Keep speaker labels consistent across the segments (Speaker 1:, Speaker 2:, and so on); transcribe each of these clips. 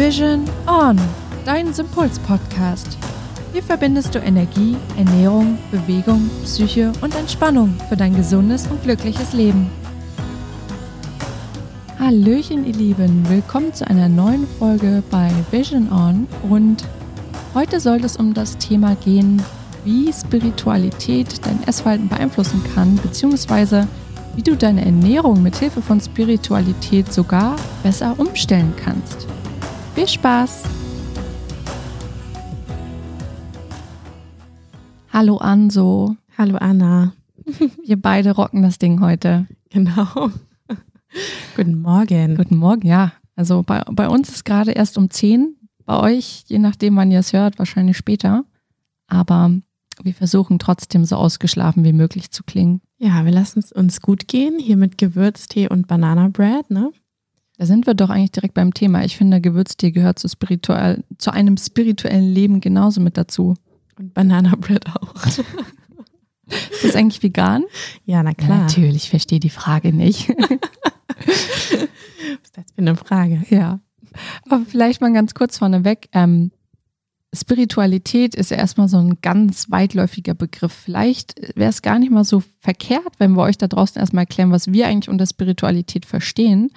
Speaker 1: Vision On, dein Sympuls-Podcast. Hier verbindest du Energie, Ernährung, Bewegung, Psyche und Entspannung für dein gesundes und glückliches Leben. Hallöchen, ihr Lieben, willkommen zu einer neuen Folge bei Vision On und heute soll es um das Thema gehen, wie Spiritualität dein Essverhalten beeinflussen kann, beziehungsweise wie du deine Ernährung mit Hilfe von Spiritualität sogar besser umstellen kannst. Viel Spaß! Hallo Anso.
Speaker 2: Hallo Anna.
Speaker 1: Wir beide rocken das Ding heute.
Speaker 2: Genau. Guten Morgen.
Speaker 1: Guten Morgen, ja. Also bei, bei uns ist gerade erst um 10. Bei euch, je nachdem, wann ihr es hört, wahrscheinlich später. Aber wir versuchen trotzdem so ausgeschlafen wie möglich zu klingen.
Speaker 2: Ja, wir lassen es uns gut gehen, hier mit Gewürztee und Banana Bread, ne?
Speaker 1: Da sind wir doch eigentlich direkt beim Thema. Ich finde, Gewürztee gehört zu, spirituell, zu einem spirituellen Leben genauso mit dazu.
Speaker 2: Und Banana Bread auch.
Speaker 1: Ist das eigentlich vegan?
Speaker 2: Ja, na klar.
Speaker 1: Natürlich, ich verstehe die Frage nicht.
Speaker 2: Was ist das für eine Frage?
Speaker 1: ja. Aber vielleicht mal ganz kurz vorneweg. Ähm, Spiritualität ist ja erstmal so ein ganz weitläufiger Begriff. Vielleicht wäre es gar nicht mal so verkehrt, wenn wir euch da draußen erstmal erklären, was wir eigentlich unter Spiritualität verstehen.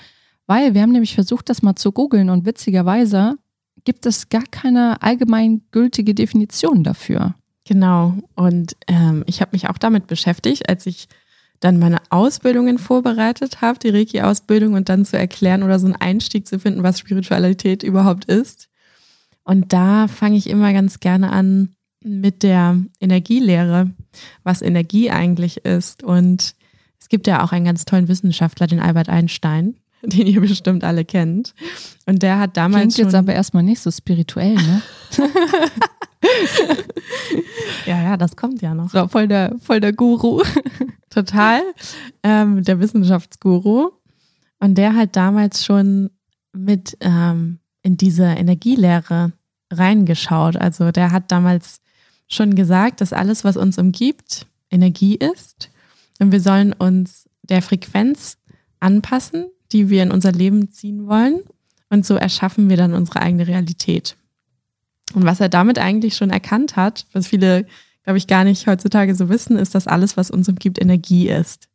Speaker 1: Weil wir haben nämlich versucht, das mal zu googeln und witzigerweise gibt es gar keine allgemeingültige Definition dafür.
Speaker 2: Genau. Und ähm, ich habe mich auch damit beschäftigt, als ich dann meine Ausbildungen vorbereitet habe, die Reiki-Ausbildung und dann zu erklären oder so einen Einstieg zu finden, was Spiritualität überhaupt ist. Und da fange ich immer ganz gerne an mit der Energielehre, was Energie eigentlich ist. Und es gibt ja auch einen ganz tollen Wissenschaftler, den Albert Einstein, den ihr bestimmt alle kennt. Und der hat damals
Speaker 1: Klingt
Speaker 2: schon
Speaker 1: jetzt aber erstmal nicht so spirituell, ne?
Speaker 2: ja, ja, das kommt ja noch.
Speaker 1: So, voll der, voll der Guru.
Speaker 2: Total. Ähm, der Wissenschaftsguru. Und der hat damals schon mit ähm, in diese Energielehre reingeschaut. Also der hat damals schon gesagt, dass alles, was uns umgibt, Energie ist. Und wir sollen uns der Frequenz anpassen, die wir in unser Leben ziehen wollen. Und so erschaffen wir dann unsere eigene Realität. Und was er damit eigentlich schon erkannt hat, was viele, glaube ich, gar nicht heutzutage so wissen, ist, dass alles, was uns umgibt, Energie ist.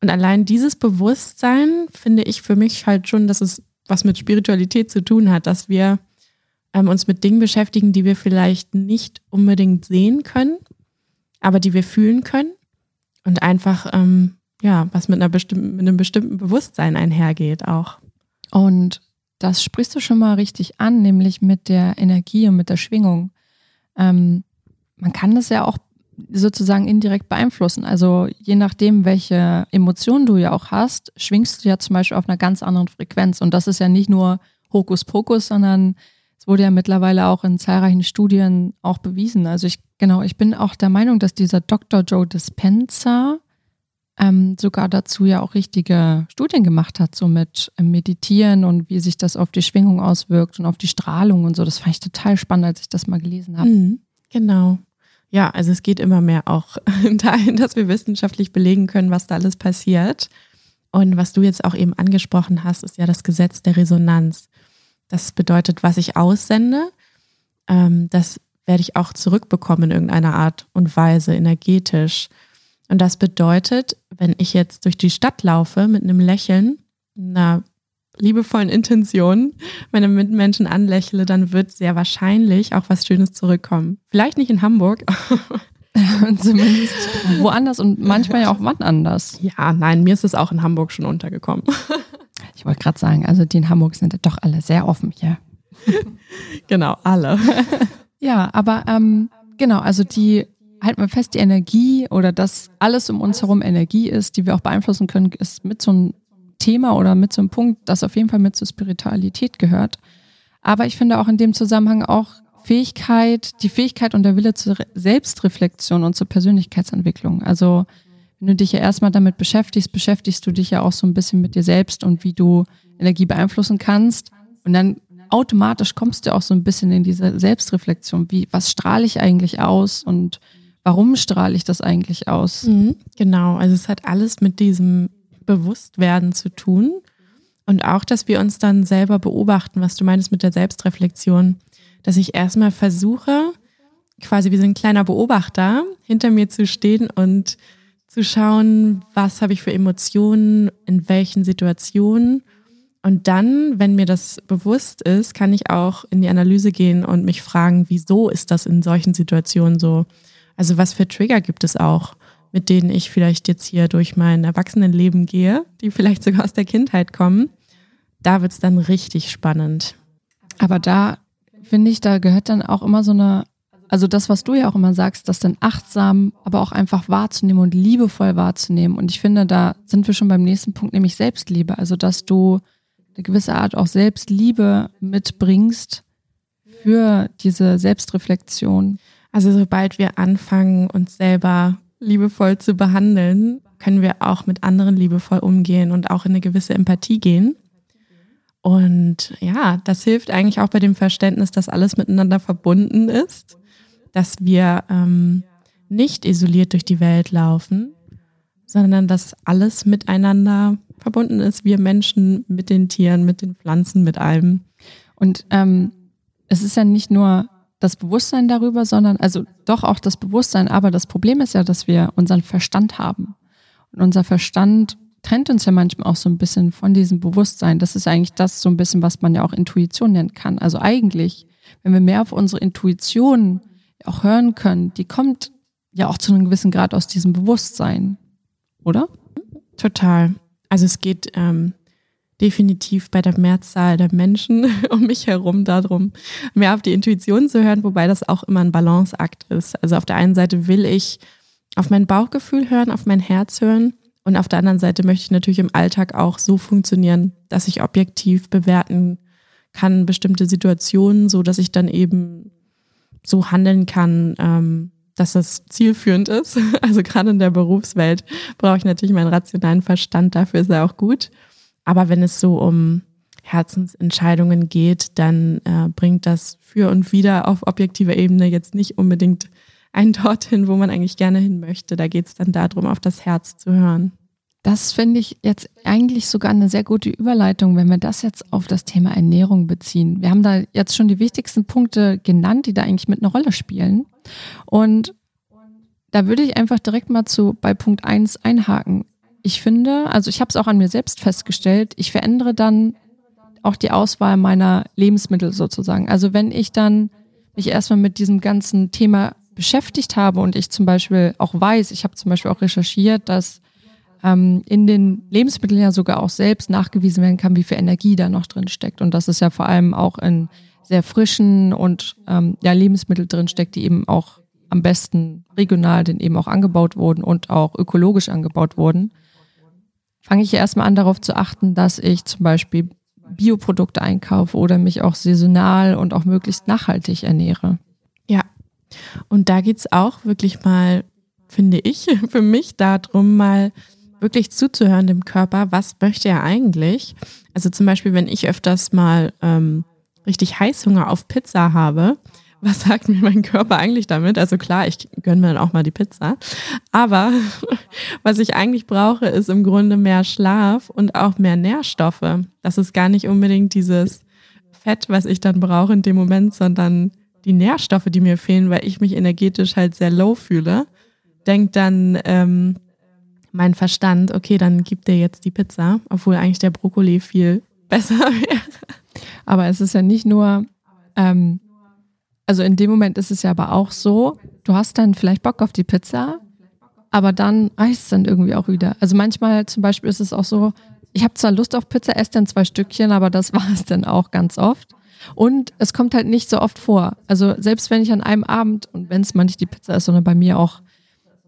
Speaker 2: Und allein dieses Bewusstsein finde ich für mich halt schon, dass es was mit Spiritualität zu tun hat, dass wir ähm, uns mit Dingen beschäftigen, die wir vielleicht nicht unbedingt sehen können, aber die wir fühlen können und einfach, ähm, ja, was mit, einer bestimmten, mit einem bestimmten Bewusstsein einhergeht auch.
Speaker 1: Und das sprichst du schon mal richtig an, nämlich mit der Energie und mit der Schwingung. Ähm, man kann das ja auch sozusagen indirekt beeinflussen. Also je nachdem, welche Emotionen du ja auch hast, schwingst du ja zum Beispiel auf einer ganz anderen Frequenz. Und das ist ja nicht nur Hokuspokus, sondern es wurde ja mittlerweile auch in zahlreichen Studien auch bewiesen. Also ich, genau, ich bin auch der Meinung, dass dieser Dr. Joe Dispenza ähm, sogar dazu ja auch richtige Studien gemacht hat, so mit ähm, Meditieren und wie sich das auf die Schwingung auswirkt und auf die Strahlung und so. Das fand ich total spannend, als ich das mal gelesen habe.
Speaker 2: Mhm, genau. Ja, also es geht immer mehr auch dahin, dass wir wissenschaftlich belegen können, was da alles passiert. Und was du jetzt auch eben angesprochen hast, ist ja das Gesetz der Resonanz. Das bedeutet, was ich aussende, ähm, das werde ich auch zurückbekommen in irgendeiner Art und Weise, energetisch. Und das bedeutet, wenn ich jetzt durch die Stadt laufe mit einem Lächeln, einer liebevollen Intention meine Mitmenschen anlächle, dann wird sehr wahrscheinlich auch was Schönes zurückkommen. Vielleicht nicht in Hamburg.
Speaker 1: Zumindest woanders und manchmal ja auch wann anders.
Speaker 2: Ja, nein, mir ist es auch in Hamburg schon untergekommen.
Speaker 1: Ich wollte gerade sagen, also die in Hamburg sind ja doch alle sehr offen hier.
Speaker 2: genau, alle.
Speaker 1: Ja, aber ähm, genau, also die halten wir fest, die Energie oder das alles um uns herum Energie ist, die wir auch beeinflussen können, ist mit so einem Thema oder mit so einem Punkt, das auf jeden Fall mit zur Spiritualität gehört. Aber ich finde auch in dem Zusammenhang auch Fähigkeit, die Fähigkeit und der Wille zur Selbstreflexion und zur Persönlichkeitsentwicklung. Also wenn du dich ja erstmal damit beschäftigst, beschäftigst du dich ja auch so ein bisschen mit dir selbst und wie du Energie beeinflussen kannst. Und dann automatisch kommst du auch so ein bisschen in diese Selbstreflexion. Wie, was strahle ich eigentlich aus und warum strahle ich das eigentlich aus?
Speaker 2: Mhm, genau, also es hat alles mit diesem Bewusstwerden zu tun. Und auch, dass wir uns dann selber beobachten, was du meinst mit der Selbstreflexion, dass ich erstmal versuche, quasi wie so ein kleiner Beobachter hinter mir zu stehen und zu schauen, was habe ich für Emotionen, in welchen Situationen. Und dann, wenn mir das bewusst ist, kann ich auch in die Analyse gehen und mich fragen, wieso ist das in solchen Situationen so? Also was für Trigger gibt es auch, mit denen ich vielleicht jetzt hier durch mein Erwachsenenleben gehe, die vielleicht sogar aus der Kindheit kommen. Da wird es dann richtig spannend.
Speaker 1: Aber da finde ich, da gehört dann auch immer so eine also das, was du ja auch immer sagst, das dann achtsam, aber auch einfach wahrzunehmen und liebevoll wahrzunehmen. Und ich finde, da sind wir schon beim nächsten Punkt, nämlich Selbstliebe. Also dass du eine gewisse Art auch Selbstliebe mitbringst für diese Selbstreflexion.
Speaker 2: Also sobald wir anfangen, uns selber liebevoll zu behandeln, können wir auch mit anderen liebevoll umgehen und auch in eine gewisse Empathie gehen. Und ja, das hilft eigentlich auch bei dem Verständnis, dass alles miteinander verbunden ist dass wir ähm, nicht isoliert durch die Welt laufen, sondern dass alles miteinander verbunden ist. Wir Menschen mit den Tieren, mit den Pflanzen, mit allem.
Speaker 1: Und ähm, es ist ja nicht nur das Bewusstsein darüber, sondern also doch auch das Bewusstsein. Aber das Problem ist ja, dass wir unseren Verstand haben. Und unser Verstand trennt uns ja manchmal auch so ein bisschen von diesem Bewusstsein. Das ist eigentlich das so ein bisschen, was man ja auch Intuition nennen kann. Also eigentlich, wenn wir mehr auf unsere Intuition auch hören können, die kommt ja auch zu einem gewissen Grad aus diesem Bewusstsein, oder?
Speaker 2: Total. Also es geht ähm, definitiv bei der Mehrzahl der Menschen um mich herum darum, mehr auf die Intuition zu hören, wobei das auch immer ein Balanceakt ist. Also auf der einen Seite will ich auf mein Bauchgefühl hören, auf mein Herz hören und auf der anderen Seite möchte ich natürlich im Alltag auch so funktionieren, dass ich objektiv bewerten kann bestimmte Situationen, so dass ich dann eben so handeln kann, ähm, dass das zielführend ist. Also gerade in der Berufswelt brauche ich natürlich meinen rationalen Verstand, dafür ist er auch gut. Aber wenn es so um Herzensentscheidungen geht, dann äh, bringt das für und wieder auf objektiver Ebene jetzt nicht unbedingt ein dorthin, wo man eigentlich gerne hin möchte. Da geht es dann darum, auf das Herz zu hören.
Speaker 1: Das finde ich jetzt eigentlich sogar eine sehr gute Überleitung, wenn wir das jetzt auf das Thema Ernährung beziehen. Wir haben da jetzt schon die wichtigsten Punkte genannt, die da eigentlich mit einer Rolle spielen. Und da würde ich einfach direkt mal zu bei Punkt 1 einhaken. Ich finde, also ich habe es auch an mir selbst festgestellt, ich verändere dann auch die Auswahl meiner Lebensmittel sozusagen. Also wenn ich dann mich erstmal mit diesem ganzen Thema beschäftigt habe und ich zum Beispiel auch weiß, ich habe zum Beispiel auch recherchiert, dass ähm, in den Lebensmitteln ja sogar auch selbst nachgewiesen werden kann, wie viel Energie da noch drin steckt. Und das ist ja vor allem auch in sehr frischen und ähm, ja, Lebensmittel drin steckt, die eben auch am besten regional denn eben auch angebaut wurden und auch ökologisch angebaut wurden, fange ich erstmal an darauf zu achten, dass ich zum Beispiel Bioprodukte einkaufe oder mich auch saisonal und auch möglichst nachhaltig ernähre.
Speaker 2: Ja, und da geht es auch wirklich mal, finde ich, für mich darum, mal wirklich zuzuhören dem Körper, was möchte er eigentlich? Also zum Beispiel, wenn ich öfters mal ähm, richtig Heißhunger auf Pizza habe, was sagt mir mein Körper eigentlich damit? Also klar, ich gönne mir dann auch mal die Pizza. Aber was ich eigentlich brauche, ist im Grunde mehr Schlaf und auch mehr Nährstoffe. Das ist gar nicht unbedingt dieses Fett, was ich dann brauche in dem Moment, sondern die Nährstoffe, die mir fehlen, weil ich mich energetisch halt sehr low fühle. Denk dann, ähm, mein Verstand, okay, dann gibt dir jetzt die Pizza, obwohl eigentlich der Brokkoli viel besser wäre.
Speaker 1: Aber es ist ja nicht nur, ähm, also in dem Moment ist es ja aber auch so, du hast dann vielleicht Bock auf die Pizza, aber dann reicht es dann irgendwie auch wieder. Also manchmal zum Beispiel ist es auch so, ich habe zwar Lust auf Pizza, esse dann zwei Stückchen, aber das war es dann auch ganz oft. Und es kommt halt nicht so oft vor. Also selbst wenn ich an einem Abend, und wenn es mal nicht die Pizza ist, sondern bei mir auch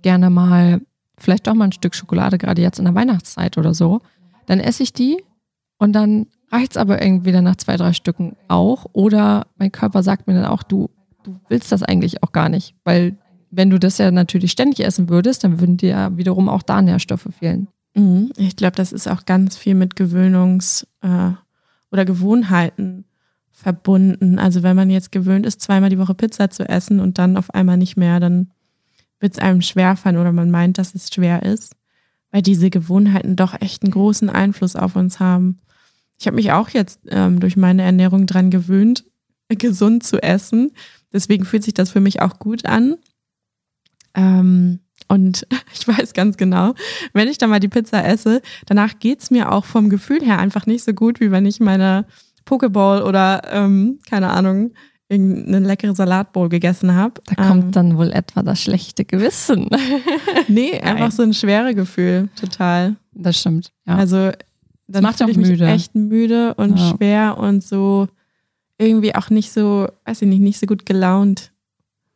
Speaker 1: gerne mal vielleicht doch mal ein Stück Schokolade, gerade jetzt in der Weihnachtszeit oder so, dann esse ich die und dann reicht es aber irgendwie dann nach zwei, drei Stücken auch. Oder mein Körper sagt mir dann auch, du, du willst das eigentlich auch gar nicht, weil wenn du das ja natürlich ständig essen würdest, dann würden dir ja wiederum auch da Nährstoffe fehlen.
Speaker 2: Mhm. Ich glaube, das ist auch ganz viel mit Gewöhnungs- äh, oder Gewohnheiten verbunden. Also wenn man jetzt gewöhnt ist, zweimal die Woche Pizza zu essen und dann auf einmal nicht mehr, dann wird es einem schwerfallen oder man meint, dass es schwer ist, weil diese Gewohnheiten doch echt einen großen Einfluss auf uns haben. Ich habe mich auch jetzt ähm, durch meine Ernährung dran gewöhnt, gesund zu essen. Deswegen fühlt sich das für mich auch gut an. Ähm, und ich weiß ganz genau, wenn ich dann mal die Pizza esse, danach geht's mir auch vom Gefühl her einfach nicht so gut, wie wenn ich meine Pokeball oder, ähm, keine Ahnung, irgendeine leckere Salatbowl gegessen habe.
Speaker 1: Da kommt ähm, dann wohl etwa das schlechte Gewissen.
Speaker 2: nee, einfach so ein schweres Gefühl, total.
Speaker 1: Das stimmt.
Speaker 2: Ja. Also dann macht ich müde. mich echt müde und ja. schwer und so irgendwie auch nicht so, weiß ich nicht, nicht so gut gelaunt.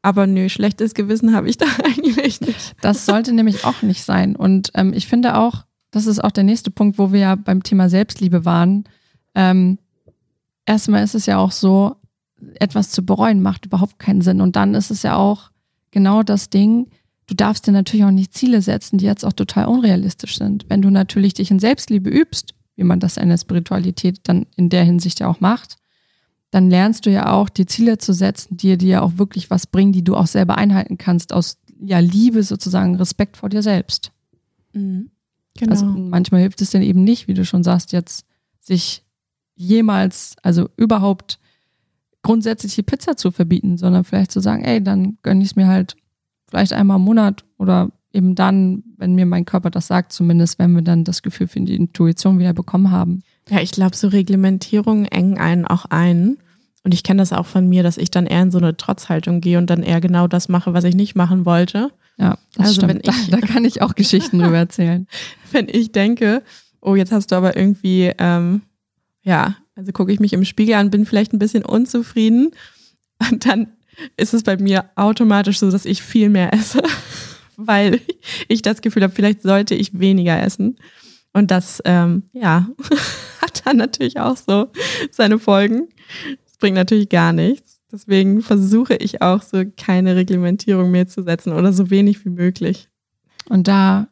Speaker 2: Aber nö, schlechtes Gewissen habe ich da eigentlich nicht.
Speaker 1: Das sollte nämlich auch nicht sein. Und ähm, ich finde auch, das ist auch der nächste Punkt, wo wir ja beim Thema Selbstliebe waren. Ähm, erstmal ist es ja auch so, etwas zu bereuen macht überhaupt keinen Sinn. Und dann ist es ja auch genau das Ding, du darfst dir natürlich auch nicht Ziele setzen, die jetzt auch total unrealistisch sind. Wenn du natürlich dich in Selbstliebe übst, wie man das in der Spiritualität dann in der Hinsicht ja auch macht, dann lernst du ja auch, die Ziele zu setzen, die dir ja auch wirklich was bringen, die du auch selber einhalten kannst, aus ja, Liebe sozusagen, Respekt vor dir selbst. Mhm. Genau. Also manchmal hilft es dann eben nicht, wie du schon sagst, jetzt sich jemals, also überhaupt grundsätzlich die Pizza zu verbieten, sondern vielleicht zu sagen, ey, dann gönne ich es mir halt vielleicht einmal im Monat oder eben dann, wenn mir mein Körper das sagt, zumindest, wenn wir dann das Gefühl für die Intuition wieder bekommen haben.
Speaker 2: Ja, ich glaube, so Reglementierungen engen einen auch ein. Und ich kenne das auch von mir, dass ich dann eher in so eine Trotzhaltung gehe und dann eher genau das mache, was ich nicht machen wollte.
Speaker 1: Ja, das also stimmt. Wenn ich, da, da kann ich auch Geschichten drüber erzählen.
Speaker 2: Wenn ich denke, oh, jetzt hast du aber irgendwie, ähm, ja, also gucke ich mich im Spiegel an, bin vielleicht ein bisschen unzufrieden und dann ist es bei mir automatisch so, dass ich viel mehr esse, weil ich das Gefühl habe, vielleicht sollte ich weniger essen. Und das, ähm, ja, hat dann natürlich auch so seine Folgen. Das bringt natürlich gar nichts. Deswegen versuche ich auch so keine Reglementierung mehr zu setzen oder so wenig wie möglich.
Speaker 1: Und da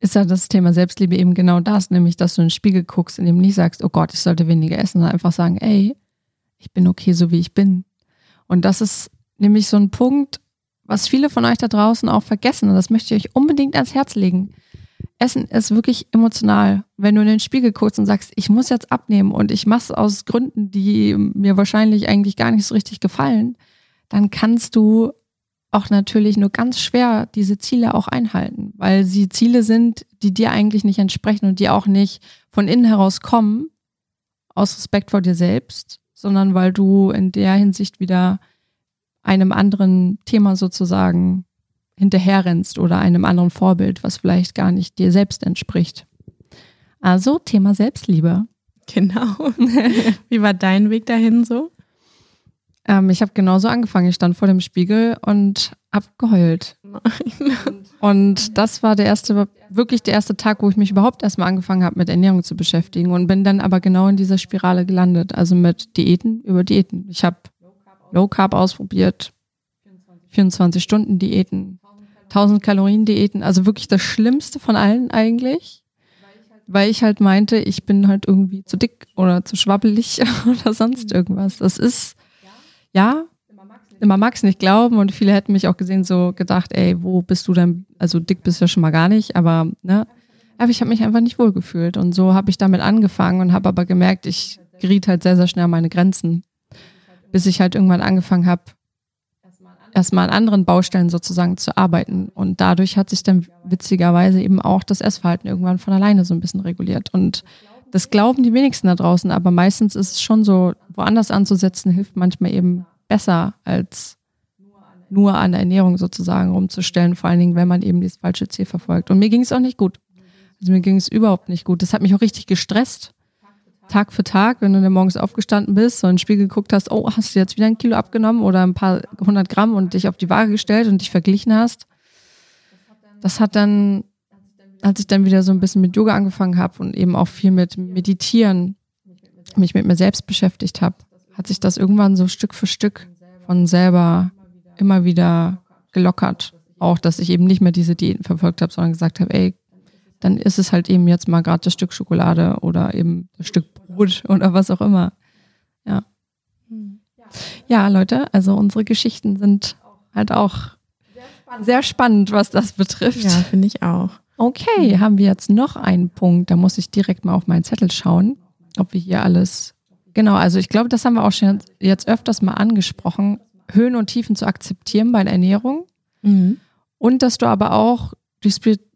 Speaker 1: ist ja das Thema Selbstliebe eben genau das, nämlich, dass du in den Spiegel guckst und eben nicht sagst, oh Gott, ich sollte weniger essen, sondern einfach sagen, ey, ich bin okay, so wie ich bin. Und das ist nämlich so ein Punkt, was viele von euch da draußen auch vergessen. Und das möchte ich euch unbedingt ans Herz legen. Essen ist wirklich emotional. Wenn du in den Spiegel guckst und sagst, ich muss jetzt abnehmen und ich mache es aus Gründen, die mir wahrscheinlich eigentlich gar nicht so richtig gefallen, dann kannst du auch natürlich nur ganz schwer diese Ziele auch einhalten, weil sie Ziele sind, die dir eigentlich nicht entsprechen und die auch nicht von innen heraus kommen, aus Respekt vor dir selbst, sondern weil du in der Hinsicht wieder einem anderen Thema sozusagen hinterherrennst oder einem anderen Vorbild, was vielleicht gar nicht dir selbst entspricht. Also Thema Selbstliebe.
Speaker 2: Genau. Wie war dein Weg dahin so?
Speaker 1: Ähm, ich habe genauso angefangen. Ich stand vor dem Spiegel und habe geheult. Nein. Und das war der erste, wirklich der erste Tag, wo ich mich überhaupt erstmal angefangen habe, mit Ernährung zu beschäftigen und bin dann aber genau in dieser Spirale gelandet. Also mit Diäten über Diäten. Ich habe Low Carb ausprobiert, 24 Stunden Diäten, 1000 Kalorien Diäten. Also wirklich das Schlimmste von allen eigentlich weil ich halt meinte, ich bin halt irgendwie zu dick oder zu schwabbelig oder sonst irgendwas. Das ist ja, man mag es nicht glauben und viele hätten mich auch gesehen, so gedacht, ey, wo bist du denn? Also dick bist du ja schon mal gar nicht, aber ne? Aber ich habe mich einfach nicht wohl gefühlt und so habe ich damit angefangen und habe aber gemerkt, ich geriet halt sehr, sehr schnell an meine Grenzen, bis ich halt irgendwann angefangen habe, erstmal an anderen Baustellen sozusagen zu arbeiten und dadurch hat sich dann witzigerweise eben auch das Essverhalten irgendwann von alleine so ein bisschen reguliert und das glauben die wenigsten da draußen, aber meistens ist es schon so, woanders anzusetzen, hilft manchmal eben besser, als nur an der Ernährung sozusagen rumzustellen, vor allen Dingen, wenn man eben dieses falsche Ziel verfolgt. Und mir ging es auch nicht gut. Also mir ging es überhaupt nicht gut. Das hat mich auch richtig gestresst. Tag für Tag, wenn du dann morgens aufgestanden bist, so in den Spiegel geguckt hast, oh, hast du jetzt wieder ein Kilo abgenommen oder ein paar hundert Gramm und dich auf die Waage gestellt und dich verglichen hast. Das hat dann als ich dann wieder so ein bisschen mit Yoga angefangen habe und eben auch viel mit Meditieren, mich mit mir selbst beschäftigt habe, hat sich das irgendwann so Stück für Stück von selber immer wieder gelockert. Auch, dass ich eben nicht mehr diese Diäten verfolgt habe, sondern gesagt habe, ey, dann ist es halt eben jetzt mal gerade das Stück Schokolade oder eben das Stück Brot oder was auch immer. Ja. Ja, Leute, also unsere Geschichten sind halt auch sehr spannend, was das betrifft.
Speaker 2: Ja, finde ich auch.
Speaker 1: Okay, haben wir jetzt noch einen Punkt, da muss ich direkt mal auf meinen Zettel schauen. ob wir hier alles. Genau, also ich glaube, das haben wir auch schon jetzt öfters mal angesprochen, Höhen und Tiefen zu akzeptieren bei der Ernährung.
Speaker 2: Mhm.
Speaker 1: Und dass du aber auch durch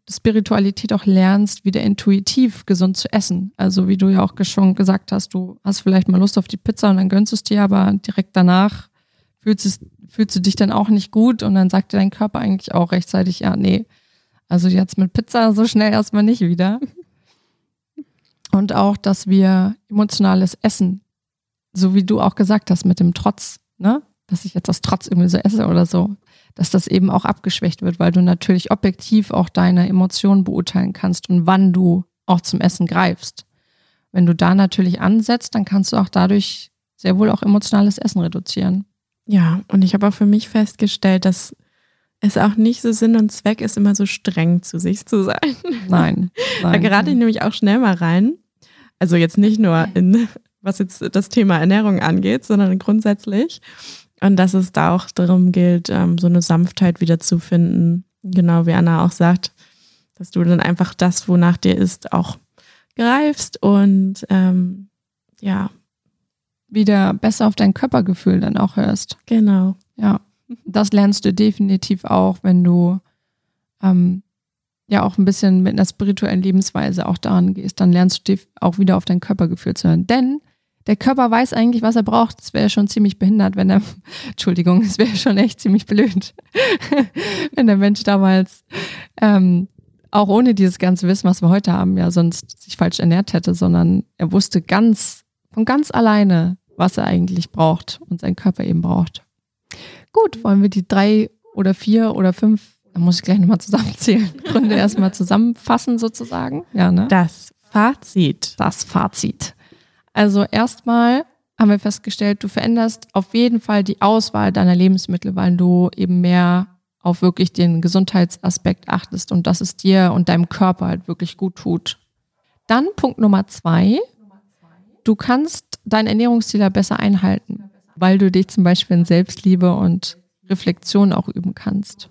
Speaker 1: Spiritualität auch lernst, wieder intuitiv gesund zu essen. Also wie du ja auch schon gesagt hast, du hast vielleicht mal Lust auf die Pizza und dann gönnst du es dir, aber direkt danach fühlst, es, fühlst du dich dann auch nicht gut und dann sagt dir dein Körper eigentlich auch rechtzeitig, ja, nee, also jetzt mit Pizza so schnell erstmal nicht wieder. Und auch, dass wir emotionales Essen, so wie du auch gesagt hast, mit dem Trotz, ne? dass ich jetzt das Trotz irgendwie so esse oder so, dass das eben auch abgeschwächt wird, weil du natürlich objektiv auch deine Emotionen beurteilen kannst und wann du auch zum Essen greifst. Wenn du da natürlich ansetzt, dann kannst du auch dadurch sehr wohl auch emotionales Essen reduzieren.
Speaker 2: Ja, und ich habe auch für mich festgestellt, dass es auch nicht so Sinn und Zweck ist, immer so streng zu sich zu sein.
Speaker 1: Nein.
Speaker 2: nein da gerate ich nämlich auch schnell mal rein. Also jetzt nicht nur in, was jetzt das Thema Ernährung angeht, sondern grundsätzlich. Und dass es da auch darum gilt, ähm, so eine Sanftheit wiederzufinden. Genau wie Anna auch sagt, dass du dann einfach das, wonach dir ist, auch greifst und ähm, ja.
Speaker 1: Wieder besser auf dein Körpergefühl dann auch hörst.
Speaker 2: Genau.
Speaker 1: Ja. Das lernst du definitiv auch, wenn du ähm, ja auch ein bisschen mit einer spirituellen Lebensweise auch daran gehst. Dann lernst du auch wieder auf dein Körpergefühl zu hören. Denn der Körper weiß eigentlich, was er braucht. Es wäre schon ziemlich behindert, wenn er, Entschuldigung, es wäre schon echt ziemlich blöd, wenn der Mensch damals ähm, auch ohne dieses ganze Wissen, was wir heute haben, ja sonst sich falsch ernährt hätte, sondern er wusste ganz, von ganz alleine, was er eigentlich braucht und sein Körper eben braucht. Gut, wollen wir die drei oder vier oder fünf, da muss ich gleich nochmal zusammenzählen, Gründe erstmal zusammenfassen sozusagen. Ja, ne?
Speaker 2: Das Fazit.
Speaker 1: Das Fazit. Also erstmal haben wir festgestellt, du veränderst auf jeden Fall die Auswahl deiner Lebensmittel, weil du eben mehr auf wirklich den Gesundheitsaspekt achtest und dass es dir und deinem Körper halt wirklich gut tut. Dann Punkt Nummer zwei. Du kannst dein Ernährungsziel besser einhalten, weil du dich zum Beispiel in Selbstliebe und Reflexion auch üben kannst.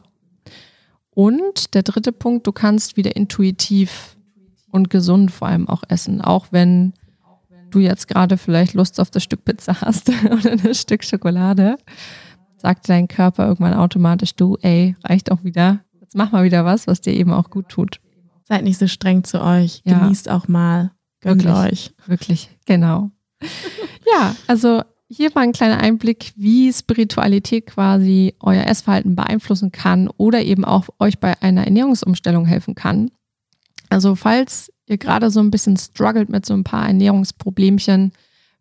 Speaker 1: Und der dritte Punkt, du kannst wieder intuitiv und gesund vor allem auch essen, auch wenn du jetzt gerade vielleicht Lust auf das Stück Pizza hast oder das Stück Schokolade, sagt dein Körper irgendwann automatisch, du, ey, reicht auch wieder. Jetzt mach mal wieder was, was dir eben auch gut tut.
Speaker 2: Seid nicht so streng zu euch. Ja. Genießt auch mal. Gönnt
Speaker 1: wirklich,
Speaker 2: euch.
Speaker 1: Wirklich, genau. ja, also hier mal ein kleiner Einblick, wie Spiritualität quasi euer Essverhalten beeinflussen kann oder eben auch euch bei einer Ernährungsumstellung helfen kann. Also falls ihr gerade so ein bisschen struggelt mit so ein paar Ernährungsproblemchen,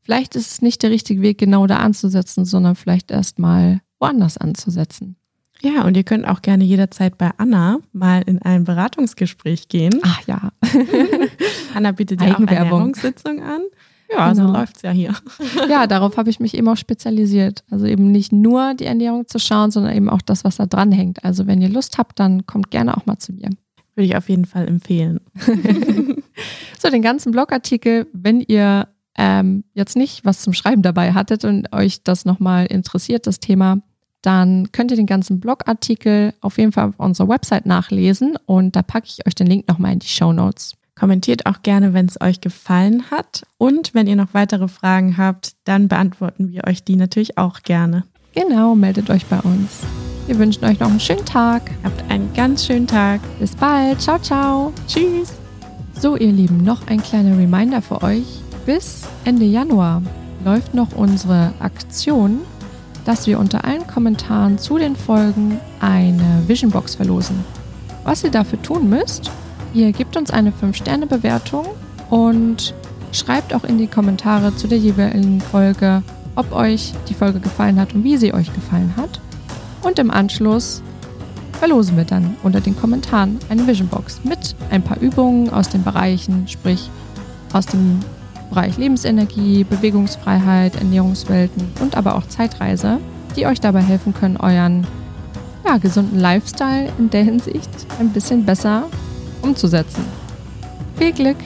Speaker 1: vielleicht ist es nicht der richtige Weg, genau da anzusetzen, sondern vielleicht erstmal woanders anzusetzen.
Speaker 2: Ja, und ihr könnt auch gerne jederzeit bei Anna mal in ein Beratungsgespräch gehen.
Speaker 1: Ach ja.
Speaker 2: Anna bietet ja auch eine Ernährungssitzung an. Ja, genau. so läuft's ja hier.
Speaker 1: Ja, darauf habe ich mich eben auch spezialisiert. Also eben nicht nur die Ernährung zu schauen, sondern eben auch das, was da dran hängt. Also wenn ihr Lust habt, dann kommt gerne auch mal zu mir.
Speaker 2: Würde ich auf jeden Fall empfehlen.
Speaker 1: so, den ganzen Blogartikel, wenn ihr ähm, jetzt nicht was zum Schreiben dabei hattet und euch das nochmal interessiert, das Thema, dann könnt ihr den ganzen Blogartikel auf jeden Fall auf unserer Website nachlesen und da packe ich euch den Link nochmal in die Show Notes.
Speaker 2: Kommentiert auch gerne, wenn es euch gefallen hat. Und wenn ihr noch weitere Fragen habt, dann beantworten wir euch die natürlich auch gerne.
Speaker 1: Genau, meldet euch bei uns. Wir wünschen euch noch einen schönen Tag.
Speaker 2: Habt einen ganz schönen Tag.
Speaker 1: Bis bald. Ciao, ciao.
Speaker 2: Tschüss.
Speaker 1: So, ihr Lieben, noch ein kleiner Reminder für euch. Bis Ende Januar läuft noch unsere Aktion, dass wir unter allen Kommentaren zu den Folgen eine Visionbox verlosen. Was ihr dafür tun müsst, ihr gebt uns eine 5-Sterne-Bewertung und schreibt auch in die Kommentare zu der jeweiligen Folge, ob euch die Folge gefallen hat und wie sie euch gefallen hat. Und im Anschluss verlosen wir dann unter den Kommentaren eine Vision Box mit ein paar Übungen aus den Bereichen, sprich aus dem Bereich Lebensenergie, Bewegungsfreiheit, Ernährungswelten und aber auch Zeitreise, die euch dabei helfen können, euren ja, gesunden Lifestyle in der Hinsicht ein bisschen besser umzusetzen. Viel Glück!